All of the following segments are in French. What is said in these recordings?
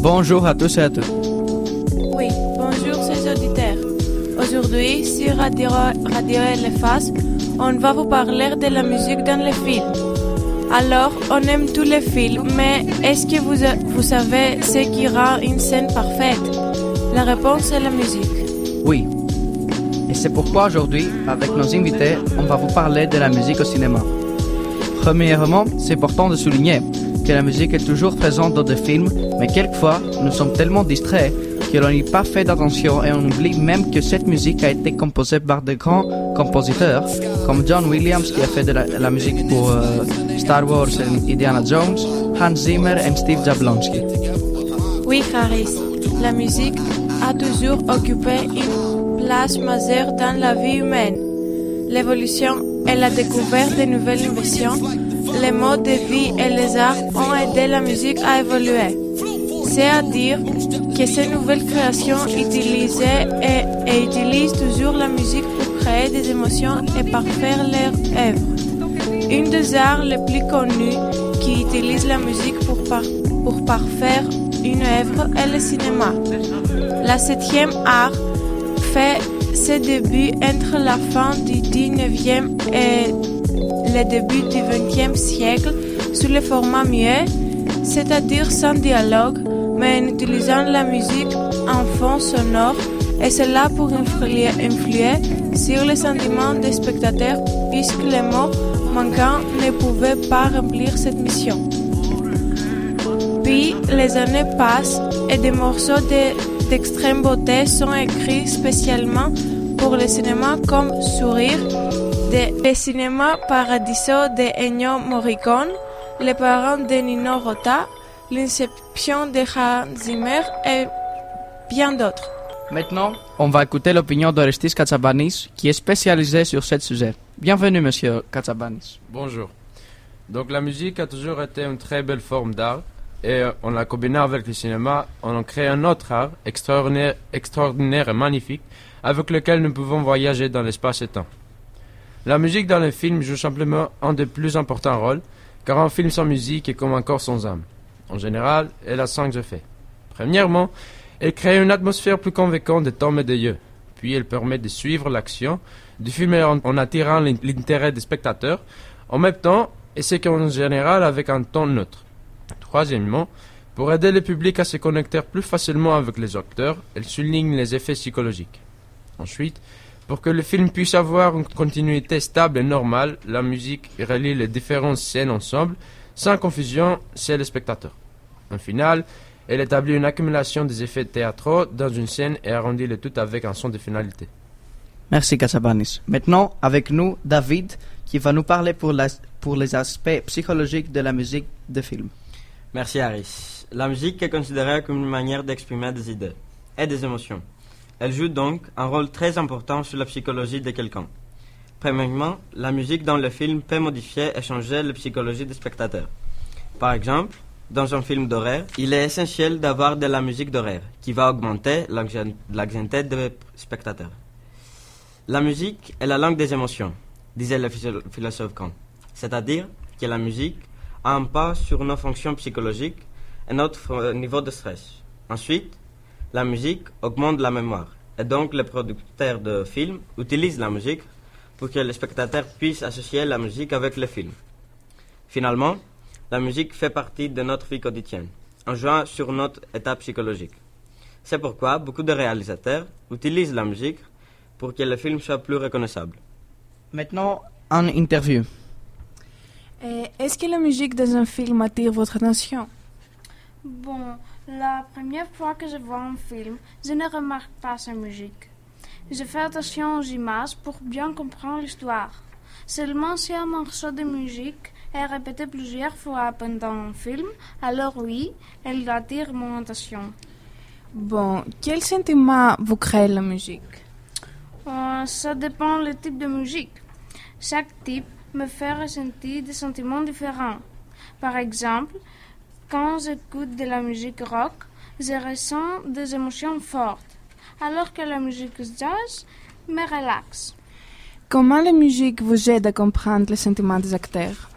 Bonjour à tous et à toutes. Oui, bonjour ces auditeurs. Aujourd'hui, sur Radio, Radio LFAS, on va vous parler de la musique dans les films. Alors, on aime tous les films, mais est-ce que vous, vous savez ce qui rend une scène parfaite? La réponse est la musique. Oui. Et c'est pourquoi aujourd'hui, avec nos invités, on va vous parler de la musique au cinéma. Premièrement, c'est important de souligner que la musique est toujours présente dans des films, mais quelquefois, nous sommes tellement distraits que l'on n'y pas fait attention et on oublie même que cette musique a été composée par de grands compositeurs comme John Williams qui a fait de la, musique pour euh, Star Wars et Indiana Jones, Hans Zimmer et Steve Jablonski. Oui, Harris, la musique a toujours occupé une place majeure dans la vie humaine. L'évolution et la découverte de nouvelles inventions, les modes de vie et les arts ont aidé la musique à évoluer. C'est-à-dire que ces nouvelles créations utilisaient et, utilisent toujours la musique pour créer des émotions et parfaire leurs œuvres. Une des arts les plus connus qui utilise la musique pour, pour parfaire une œuvre est le cinéma. La septième art fait ses débuts entre la fin du 19e et le début du 20e siècle sous le format muet, c'est-à-dire sans dialogue, mais en utilisant la musique en fond sonore, et cela pour influer, sur les sentiments des spectateurs, puisque les mots manquants ne pouvaient pas remplir cette mission. Puis les années passent et des morceaux de- d'extrême beauté sont écrits spécialement pour le cinéma comme Sourire, de, le cinéma Paradiso de Ennio Morricone, Les parents de Nino Rota, L'Inception de Hans Zimmer et bien d'autres. Maintenant, on va écouter l'opinion d'Orestis Katsabanis, qui est spécialisé sur ce sujet. Bienvenue, monsieur Katsabanis. Bonjour. Donc la musique a toujours été une très belle forme d'art et on l'a combinée avec le cinéma, on en crée un autre art extraordinaire, extraordinaire et magnifique avec lequel nous pouvons voyager dans l'espace et temps. La musique dans les films joue simplement un des plus importants rôles car un film sans musique est comme un corps sans âme. En général, elle a cinq effets. Premièrement, elle crée une atmosphère plus convaincante des tomes et des yeux. Puis elle permet de suivre l'action du film en, attirant l'in- l'intérêt des spectateurs. En même temps, et c'est qu'en général avec un ton neutre. Troisièmement, pour aider le public à se connecter plus facilement avec les acteurs, elle souligne les effets psychologiques. Ensuite, pour que le film puisse avoir une continuité stable et normale, la musique relie les différentes scènes ensemble, sans confusion chez les spectateurs. En final, elle établit une accumulation des effets théâtraux dans une scène et arrondit le tout avec un son de finalité. Merci Katsabanis. Maintenant, avec nous, David, qui va nous parler pour, la- pour les aspects psychologiques de la musique de film. Merci Harris. La musique est considérée comme une manière d'exprimer des idées et des émotions. Elle joue donc un rôle très important sur la psychologie de quelqu'un. Premièrement, la musique dans le film peut modifier et changer la psychologie des spectateurs. Par exemple, dans un film d'horreur, il est essentiel d'avoir de la musique d'horreur qui va augmenter l'anxi- l'anxiété des spectateurs. La musique est la langue des émotions, disait le philo- philosophe Kant. C'est-à-dire que la musique a un pas sur nos fonctions psychologiques et notre euh, niveau de stress. Ensuite, la musique augmente la mémoire. Et donc, les producteurs de films utilisent la musique pour que les spectateurs puissent associer la musique avec le film. Finalement, la musique fait partie de notre vie quotidienne, en jouant sur notre état psychologique. C'est pourquoi beaucoup de réalisateurs utilisent la musique pour que le film soit plus reconnaissable. Maintenant, en interview. Euh, Est-ce que la musique dans un film attire votre attention? Bon, la première fois que je vois un film, je ne remarque pas sa musique. Je fais attention aux images pour bien comprendre l'histoire. Seulement si un morceau de musique est répété plusieurs fois pendant un film, alors oui, elle attire mon attention. Bon, quel sentiment vous crée la musique? Euh, ça dépend le type de musique. Chaque type me fait ressentir des sentiments différents. Par exemple, quand j'écoute de la musique rock, je ressens des émotions fortes, alors que la musique jazz me relaxe. Comment la musique vous aide à comprendre les sentiments des acteurs?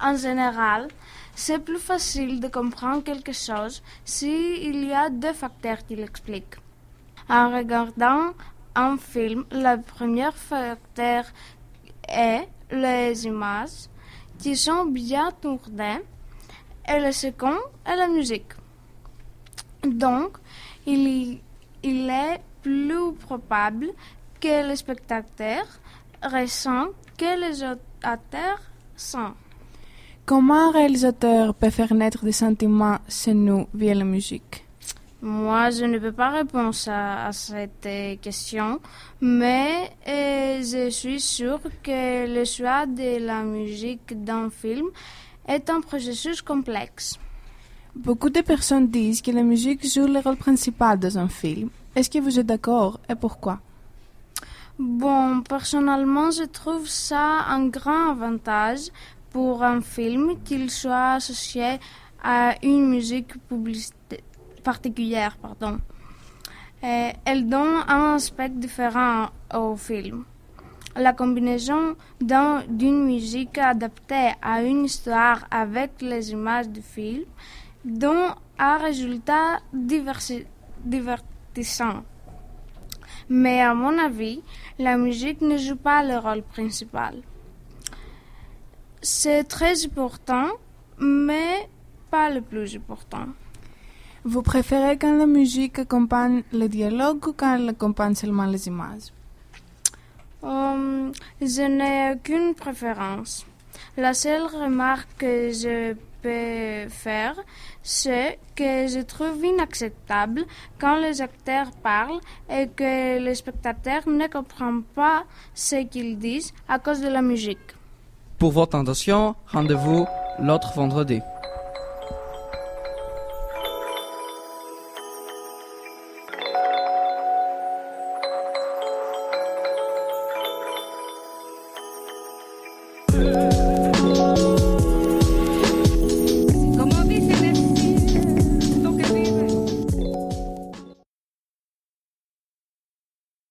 En général, c'est plus facile de comprendre quelque chose s'il y a deux facteurs qui l'expliquent. En regardant un film, le premier facteur est les images qui sont bien tournées et le second est la musique. Donc, il, il est plus probable que le spectateur ressent que les acteurs sentent. Comment un réalisateur peut faire naître des sentiments chez nous via la musique? Moi, je ne peux pas répondre à, à cette question, mais euh, je suis sûre que le choix de la musique d'un film est un processus complexe. Beaucoup de personnes disent que la musique joue le rôle principal dans un film. Est-ce que vous êtes d'accord et pourquoi? Bon, personnellement, je trouve ça un grand avantage pour un film qu'il soit associé à une musique particulière. Pardon. Elle donne un aspect différent au film. La combinaison d'un- d'une musique adaptée à une histoire avec les images du film donne un résultat diversi- divertissant. Mais à mon avis, la musique ne joue pas le rôle principal. C'est très important, mais pas le plus important. Vous préférez quand la musique accompagne le dialogue ou quand elle accompagne seulement les images? Hum, je n'ai aucune préférence. La seule remarque que je peux faire, c'est que je trouve inacceptable quand les acteurs parlent et que les spectateurs ne comprennent pas ce qu'ils disent à cause de la musique. Pour votre attention, rendez-vous l'autre vendredi.